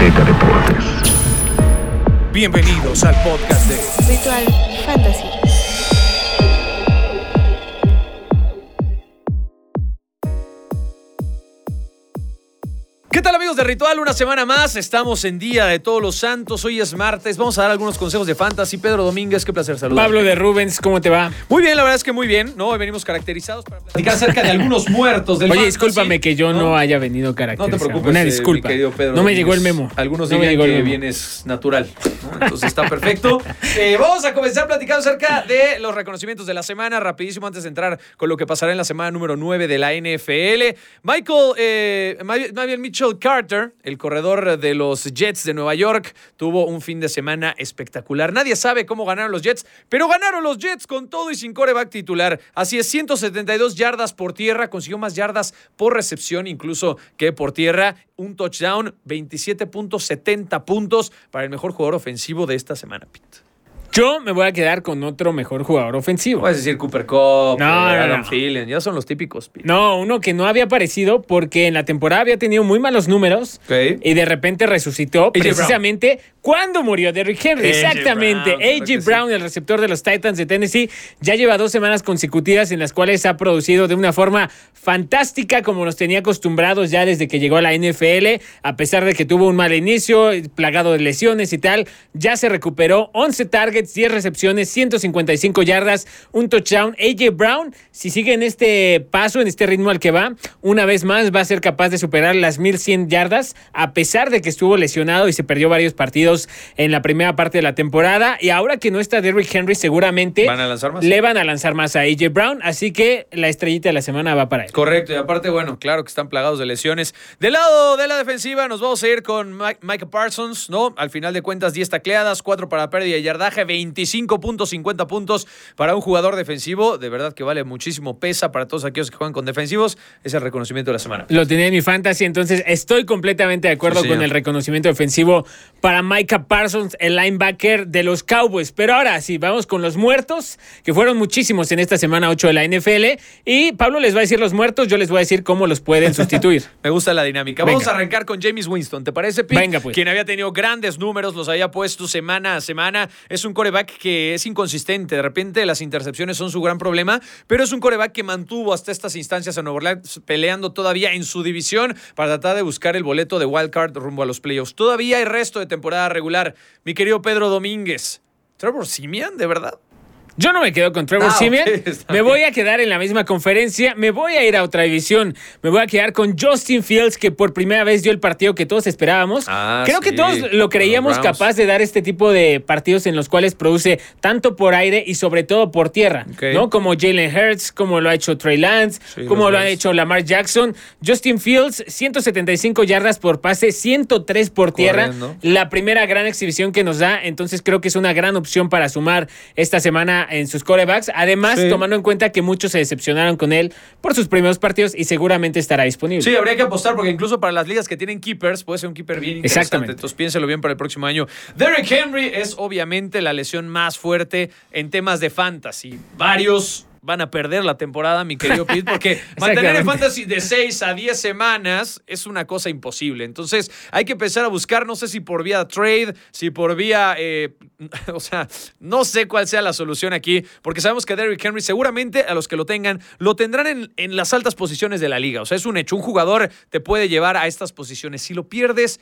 Azteca Deportes. Bienvenidos al podcast de Ritual Fantasy. ¿Qué tal amigos de Ritual? Una semana más, estamos en Día de Todos los Santos, hoy es martes, vamos a dar algunos consejos de fantasy. Pedro Domínguez, qué placer saludar. Pablo de Rubens, ¿cómo te va? Muy bien, la verdad es que muy bien, ¿no? Hoy venimos caracterizados para platicar acerca de algunos muertos del Oye, fantasy. discúlpame que yo no, haya venido No caracterizado. te preocupes, Una eh, disculpa. mi querido Pedro no me llegó el memo. Algunos no me dirían llegó el que vienes natural, ¿no? entonces está perfecto. Eh, vamos a comenzar platicando acerca de los reconocimientos de la semana, rapidísimo antes de entrar con lo que pasará en la semana número 9 de la NFL. Michael, eh, más bien- Mitchell Carter, el corredor de los Jets de Nueva York, tuvo un fin de semana espectacular. Nadie sabe cómo ganaron los Jets, pero ganaron los Jets con todo y sin coreback titular. Así es, 172 yardas por tierra, consiguió más yardas por recepción incluso que por tierra. Un touchdown, 27.70 puntos para el mejor jugador ofensivo de esta semana, Pete. Yo me voy a quedar con otro mejor jugador ofensivo. Puedes decir Cooper Cup, No, eh, no, Adam no. Thielen, ya son los típicos, Pete. No, uno que no había aparecido porque en la temporada había tenido muy malos números y de repente resucitó Brown. precisamente cuando murió Derrick Henry. Exactamente. Brown, A.J. sí. Brown, el receptor de los Titans de Tennessee, ya lleva dos semanas consecutivas en las cuales ha producido de una forma fantástica como nos tenía acostumbrados ya desde que llegó a la NFL, a pesar de que tuvo un mal inicio, plagado de lesiones y tal, ya se recuperó 11 targets, 10 recepciones, 155 yardas, un touchdown. A.J. Brown, si sigue en este paso, en este ritmo al que va, una vez más va a ser capaz de superar las 1100 yardas, a pesar de que estuvo lesionado y se perdió varios partidos en la primera parte de la temporada. Y ahora que no está Derrick Henry, seguramente ¿Van a lanzar más? le van a lanzar más a A.J. Brown, así que la estrellita de la semana va para él. Correcto, y aparte, bueno, claro que están plagados de lesiones. Del lado de la defensiva, nos vamos a ir con Mike- Parsons, ¿no? Al final de cuentas, 10 tacleadas, 4 para pérdida de yardaje, 25.50 puntos para un jugador defensivo. De verdad que vale muchísimo pesa para todos aquellos que juegan con defensivos. Es el reconocimiento de la semana. Lo tenía en mi fantasy, entonces estoy completamente de acuerdo Sí, con el reconocimiento defensivo para Micah Parsons, el linebacker de los Cowboys. Pero ahora sí, vamos con los muertos, que fueron muchísimos en esta semana 8 de la NFL. Y Pablo les va a decir los muertos, yo les voy a decir cómo los pueden sustituir. Me gusta la dinámica. Vamos a arrancar con James Winston, ¿te parece, Pete? Venga, pues. Quien había tenido grandes números, los había puesto semana a semana. Es un coreback que es inconsistente. De repente las intercepciones son su gran problema, pero es un coreback que mantuvo hasta estas instancias a Nueva Orleans peleando todavía en su división para tratar de buscar el boleto de wildcard rumbo a los playoffs. Todavía hay resto de temporada regular. Mi querido Pedro Domínguez. Trevor Simian, ¿de verdad? Yo no me quedo con Trevor Ah, Simeon. Me voy a quedar en la misma conferencia. Me voy a ir a otra división. Me voy a quedar con Justin Fields, que por primera vez dio el partido que todos esperábamos. Ah, Creo que todos lo creíamos capaz de dar este tipo de partidos en los cuales produce tanto por aire y sobre todo por tierra. ¿no? Como Jalen Hurts, como lo ha hecho Trey Lance, Sí, como lo ha hecho Lamar Jackson. Justin Fields, 175 yardas por pase, 103 por tierra. La primera gran exhibición que nos da. Entonces creo que es una gran opción para sumar esta semana en sus corebacks. Además, Sí. tomando en cuenta que muchos se decepcionaron con él por sus primeros partidos y seguramente estará disponible. Sí, habría que apostar porque incluso para las ligas que tienen keepers puede ser un keeper bien interesante. Exactamente. Entonces piénselo bien para el próximo año. Derrick Henry es obviamente la lesión más fuerte en temas de fantasy. Varios van a perder la temporada, mi querido Pete, porque mantener en Exactamente. fantasy de 6 a 10 semanas es una cosa imposible. Entonces hay que empezar a buscar, no sé si por vía trade, si por vía, eh, o sea, no sé cuál sea la solución aquí, porque sabemos que Derrick Henry seguramente a los que lo tengan, lo tendrán en, en las altas posiciones de la liga. O sea, es un hecho, un jugador te puede llevar a estas posiciones. Si lo pierdes...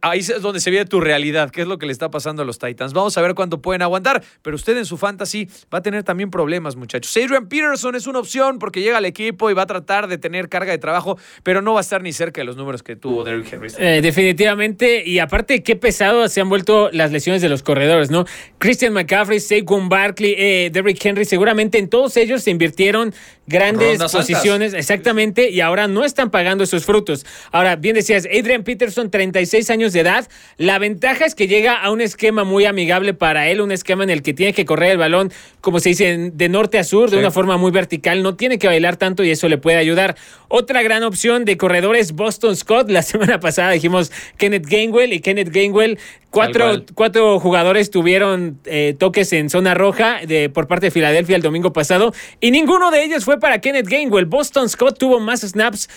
Ahí es donde se ve tu realidad, qué es lo que le está pasando a los Titans. Vamos a ver cuánto pueden aguantar, pero usted en su fantasy va a tener también problemas, muchachos. Adrian Peterson es una opción porque llega al equipo y va a tratar de tener carga de trabajo, pero no va a estar ni cerca de los números que tuvo Derrick Henry. Eh, definitivamente, y aparte, qué pesado se han vuelto las lesiones de los corredores, ¿no? Christian McCaffrey, Saquon Barkley, eh, Derrick Henry, seguramente en todos ellos se invirtieron grandes Rondas altas. posiciones, exactamente, y ahora no están pagando esos frutos. Ahora, bien decías, Adrian Peterson, 36 años de edad. La ventaja es que llega a un esquema muy amigable para él, un esquema en el que tiene que correr el balón, como se dice, de norte a sur, de Sí. una forma muy vertical, no tiene que bailar tanto y eso le puede ayudar. Otra gran opción de corredores, Boston Scott. La semana pasada dijimos Kenneth Gainwell y Kenneth Gainwell, cuatro, cuatro jugadores tuvieron eh, toques en zona roja de, por parte de Filadelfia el domingo pasado y ninguno de ellos fue para Kenneth Gainwell. Boston Scott tuvo más snaps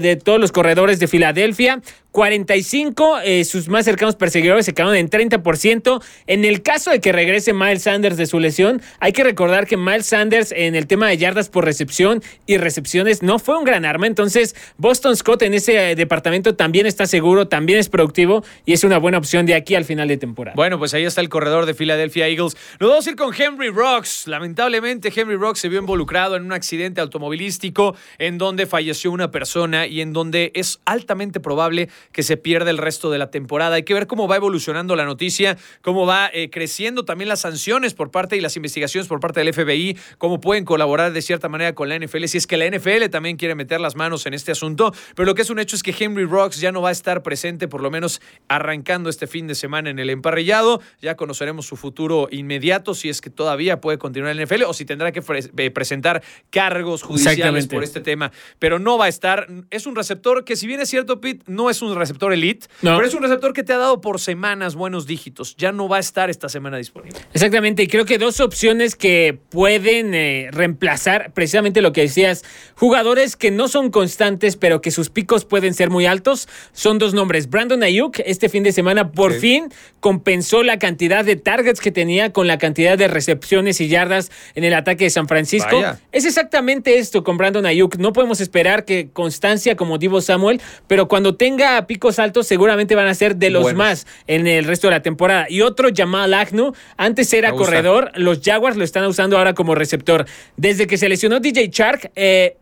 de todos los corredores de Filadelfia. 45. Eh, sus más cercanos perseguidores se quedaron en 30%. En el caso de que regrese Miles Sanders de su lesión, hay que recordar que Miles Sanders en el tema de yardas por recepción y recepciones no fue un gran arma. Entonces, Boston Scott en ese eh, departamento también está seguro, también es productivo y es una buena opción de aquí al final de temporada. Bueno, pues ahí está el corredor de Philadelphia Eagles. Nos vamos a ir con Henry Rocks. Lamentablemente, Henry Rocks se vio involucrado en un accidente automovilístico en donde falleció una persona y en donde es altamente probable que se pierda el resto de la temporada. Hay que ver cómo va evolucionando la noticia, cómo va eh, creciendo también las sanciones por parte y las investigaciones por parte del FBI, cómo pueden colaborar de cierta manera con la NFL, si es que la NFL también quiere meter las manos en este asunto. Pero lo que es un hecho es que Henry Rocks ya no va a estar presente, por lo menos arrancando este fin de semana en el emparrillado. Ya conoceremos su futuro inmediato, si es que todavía puede continuar en la NFL o si tendrá que eh, presentar cargos judiciales por este tema. Pero no va a estar. Es un receptor que, si bien es cierto, Pete, no es un receptor elite, pero es un receptor que te ha dado por semanas buenos dígitos. Ya no va a estar esta semana disponible. Exactamente, y creo que dos opciones que pueden eh, reemplazar precisamente lo que decías, jugadores que no son constantes, pero que sus picos pueden ser muy altos, son dos nombres. Brandon Ayuk, este fin de semana, por fin compensó la cantidad de targets que tenía con la cantidad de recepciones y yardas en el ataque de San Francisco. Es exactamente esto con Brandon Ayuk. No podemos esperar que constancia como Divo Samuel, pero cuando tenga picos altos seguramente van a ser de los más en el resto de la temporada. Y otro, Jamal Agnew, antes era corredor, los Jaguars lo están usando ahora como receptor. Desde que se lesionó DJ Chark, eh,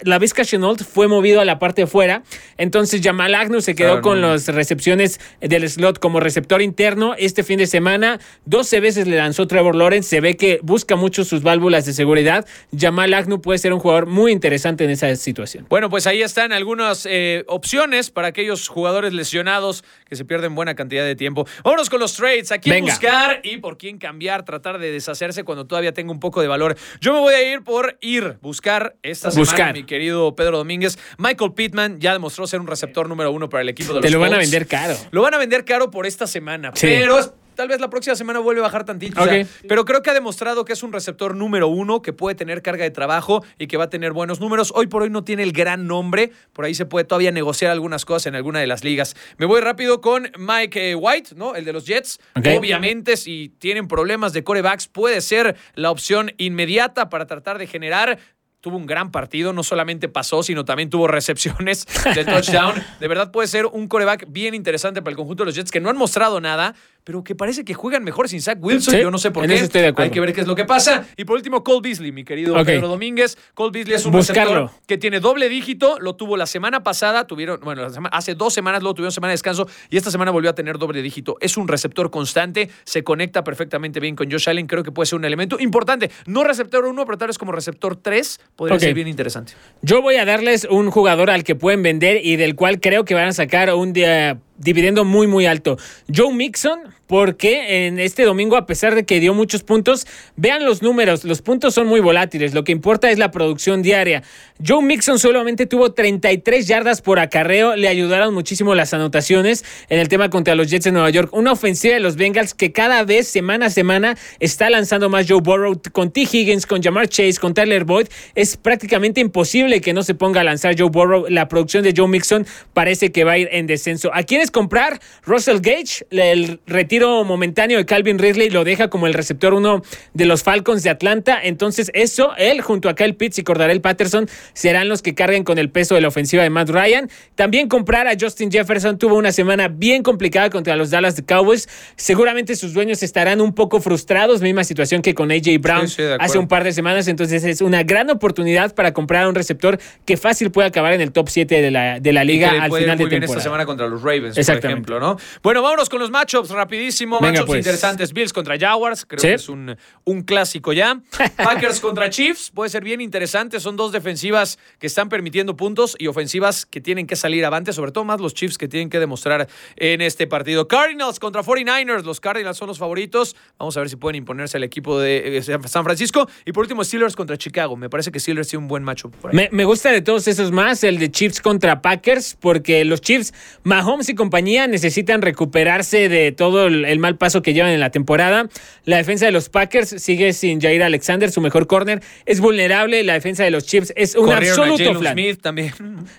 la Vizca Chenault fue movido a la parte de fuera. Entonces Jamal Agnew se quedó con las recepciones del slot como receptor interno. Este fin de semana, 12 veces le lanzó Trevor Lawrence. Se ve que busca mucho sus válvulas de seguridad. Jamal Agnew puede ser un jugador muy interesante en esa situación. Bueno, pues ahí están algunas eh, opciones para aquellos jugadores lesionados que se pierden buena cantidad de tiempo. Vámonos con los trades. ¿A quién buscar y por quién cambiar? Tratar de deshacerse cuando todavía tenga un poco de valor. Yo me voy a ir por ir, buscar esta semana. Buscar querido Pedro Domínguez. Michael Pittman ya demostró ser un receptor número uno para el equipo de los Te lo van a vender caro. Lo van a vender caro por esta semana, pero tal vez la próxima semana vuelve a bajar tantito. pero creo que ha demostrado que es un receptor número uno, que puede tener carga de trabajo y que va a tener buenos números. Hoy por hoy no tiene el gran nombre. Por ahí se puede todavía negociar algunas cosas en alguna de las ligas. Me voy rápido con Mike eh, White, ¿no? El de los Jets. Obviamente, si tienen problemas de corebacks, puede ser la opción inmediata para tratar de generar tuvo un gran partido, no solamente pasó, sino también tuvo recepciones de touchdown. De verdad puede ser un coreback bien interesante para el conjunto de los Jets que no han mostrado nada, pero que parece que juegan mejor sin Zach Wilson. Yo no sé por qué. Hay que ver qué es lo que pasa. Y por último, Cole Beasley, mi querido Pedro Domínguez. Cole Beasley es un receptor que tiene doble dígito. Lo tuvo la semana pasada. Tuvieron, bueno, hace dos semanas luego tuvieron semana de descanso y esta semana volvió a tener doble dígito. Es un receptor constante. Se conecta perfectamente bien con Josh Allen. Creo que puede ser un elemento importante. No receptor uno, pero tal vez como receptor 3 podría ser bien interesante. Yo voy a darles un jugador al que pueden vender y del cual creo que van a sacar un día dividendo muy, muy alto. Joe Mixon, porque en este domingo, a pesar de que dio muchos puntos, vean los números, los puntos son muy volátiles, lo que importa es la producción diaria. Joe Mixon solamente tuvo 33 yardas por acarreo, le ayudaron muchísimo las anotaciones en el tema contra los Jets de Nueva York. Una ofensiva de los Bengals que cada vez, semana a semana, está lanzando más Joe Burrow con T. Higgins, con Jamar Chase, con Tyler Boyd. Es prácticamente imposible que no se ponga a lanzar Joe Burrow. La producción de Joe Mixon parece que va a ir en descenso. ¿A quién comprar. Russell Gage, el retiro momentáneo de Calvin Ridley lo deja como el receptor uno de los Falcons de Atlanta. Entonces, eso, él junto a Kyle Pitts y Cordarel Patterson serán los que carguen con el peso de la ofensiva de Matt Ryan. También comprar a Justin Jefferson tuvo una semana bien complicada contra los Dallas Cowboys. Seguramente sus dueños estarán un poco frustrados, misma situación que con AJ Brown hace un par de semanas. Entonces, es una gran oportunidad para comprar a un receptor que fácil puede acabar en el top 7 de la, de la liga al final de temporada. esta semana contra los Ravens por ejemplo, ¿no? Bueno, vámonos con los matchups rapidísimo. matchups pues. interesantes. Bills contra Jaguars, creo que es un, un clásico ya. Packers contra Chiefs, puede ser bien interesante. Son dos defensivas que están permitiendo puntos y ofensivas que tienen que salir avante, sobre todo más los Chiefs que tienen que demostrar en este partido. Cardinals contra 49ers, los Cardinals son los favoritos. Vamos a ver si pueden imponerse al equipo de San Francisco. Y por último, Steelers contra Chicago. Me parece que Steelers tiene un buen. Me, me gusta de todos esos más el de Chiefs contra Packers, porque los Chiefs, Mahomes y compañía necesitan recuperarse de todo el, mal paso que llevan en la temporada. La defensa de los Packers sigue sin Jair Alexander, su mejor corner. Es vulnerable. La defensa de los Chiefs es un un Corrieron absoluto flan. Smith también.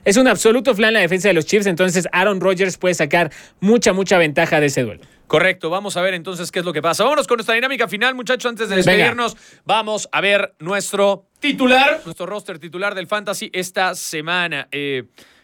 Es un absoluto flan la defensa de los Chiefs, entonces Aaron Rodgers puede sacar mucha, mucha ventaja de ese duelo. Correcto, vamos a ver entonces qué es lo que pasa. Vámonos con nuestra dinámica final, muchachos, antes de Venga. despedirnos. Vamos a ver nuestro titular, nuestro roster titular del Fantasy esta semana. Eh,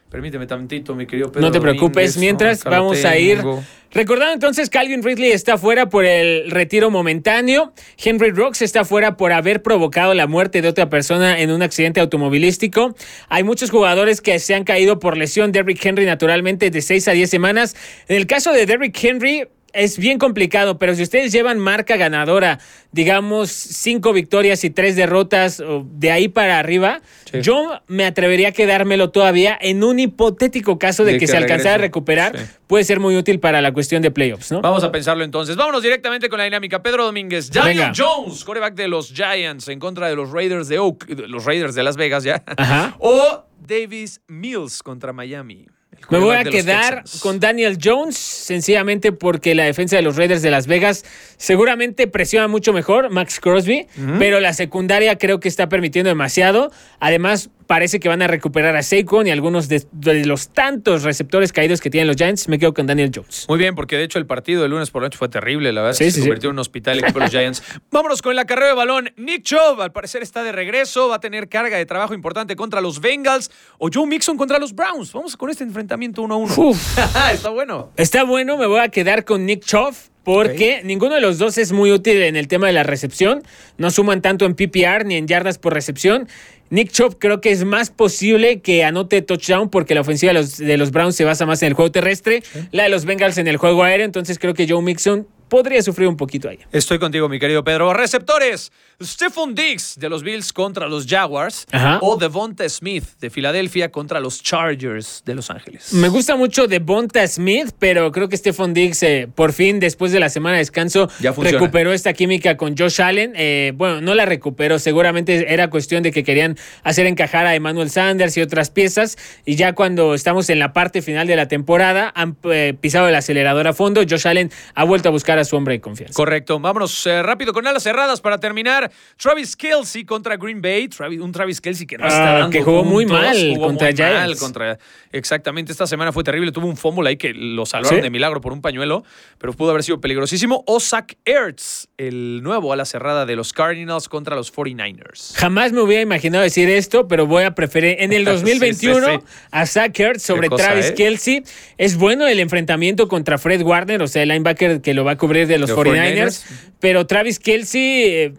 permíteme tantito, mi querido Pedro No te preocupes. Domínguez. Mientras vamos a ir. Recordando entonces, Calvin Ridley está fuera por el retiro momentáneo. Henry Rocks está fuera por haber provocado la muerte de otra persona en un accidente automovilístico. Hay muchos jugadores que se han caído por lesión. Derrick Henry, naturalmente, de 6 a 10 semanas. En el caso de Derrick Henry. Es bien complicado, pero si ustedes llevan marca ganadora, digamos cinco victorias y tres derrotas, o de ahí para arriba, Sí. yo me atrevería a quedármelo todavía en un hipotético caso de, De que, que se alcanzara a recuperar, Sí. puede ser muy útil para la cuestión de playoffs, ¿no? Vamos a pensarlo entonces. Vámonos directamente con la dinámica. Pedro Domínguez, Daniel Venga. Jones, coreback de los Giants en contra de los Raiders de Oak, los Raiders de Las Vegas ya. Ajá. O Davis Mills contra Miami. Me voy a quedar con Daniel Jones, sencillamente porque la defensa de los Raiders de Las Vegas seguramente presiona mucho mejor Max Crosby, pero la secundaria creo que está permitiendo demasiado. Además, parece que van a recuperar a Saquon y algunos de, de los tantos receptores caídos que tienen los Giants. Me quedo con Daniel Jones. Muy bien, porque de hecho el partido del lunes por la noche fue terrible, la verdad. Sí, se sí, convirtió en un hospital equipo de los Giants. Vámonos con la carrera de balón. Nick Chubb, al parecer está de regreso, va a tener carga de trabajo importante contra los Bengals o Joe Mixon contra los Browns. Vamos con este enfrentamiento uno a uno. Uf. está bueno. Está bueno, me voy a quedar con Nick Chubb. Porque ninguno de los dos es muy útil en el tema de la recepción. No suman tanto en PPR ni en yardas por recepción. Nick Chubb creo que es más posible que anote touchdown porque la ofensiva de los, de los Browns se basa más en el juego terrestre, la de los Bengals en el juego aéreo. Entonces creo que Joe Mixon podría sufrir un poquito ahí. Estoy contigo, mi querido Pedro. Receptores. Stephon Diggs de los Bills contra los Jaguars. Ajá. O Devonta Smith de Filadelfia contra los Chargers de Los Ángeles. Me gusta mucho de Bonta Smith, pero creo que Stephon Diggs, eh, por fin, después de la semana de descanso, Ya recuperó esta química con Josh Allen. Eh, bueno, no la recuperó, seguramente era cuestión de que querían hacer encajar a Emmanuel Sanders y otras piezas. Y ya cuando estamos en la parte final de la temporada, han eh, pisado el acelerador a fondo. Josh Allen ha vuelto a buscar a su hombre de confianza. Correcto. Vámonos eh, rápido con alas cerradas para terminar. Travis Kelsey contra Green Bay. Travis- un Travis Kelsey que no Ah, está dando que jugó muy mal jugó contra muy mal contra- exactamente. Esta semana fue terrible. Tuvo un fumble ahí que lo salvaron ¿Sí? de milagro por un pañuelo, pero pudo haber sido peligrosísimo. O Zach Ertz, el nuevo ala cerrada de los Cardinals contra los 49ers. Jamás me hubiera imaginado decir esto, pero voy a preferir en el Sí, 2021 sí, sí. a Zach Ertz sobre cosa, Travis ¿eh? Kelsey. Es bueno el enfrentamiento contra Fred Warner, o sea, el linebacker que lo va a cubrir de los De 49ers, 49ers. pero Travis Kelsey eh,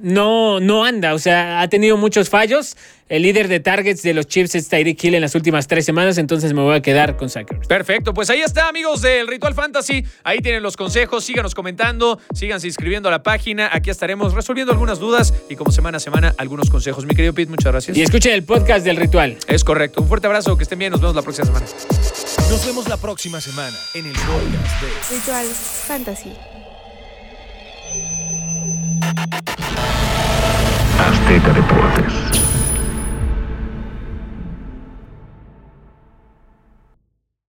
no, no anda, o sea, ha tenido muchos fallos. El líder de targets de los Chiefs es Tyreek Hill en las últimas tres semanas, entonces me voy a quedar con Zach Ertz. Perfecto, pues ahí está, amigos del Ritual Fantasy. Ahí tienen los consejos. Síganos comentando, síganse inscribiendo a la página. Aquí estaremos resolviendo algunas dudas y, como semana a semana, algunos consejos. Mi querido Pete, muchas gracias. Y escuchen el podcast del ritual. Es correcto. Un fuerte abrazo, que estén bien. Nos vemos la próxima semana. Nos vemos la próxima semana en el podcast de Ritual Fantasy. Azteca Deportes.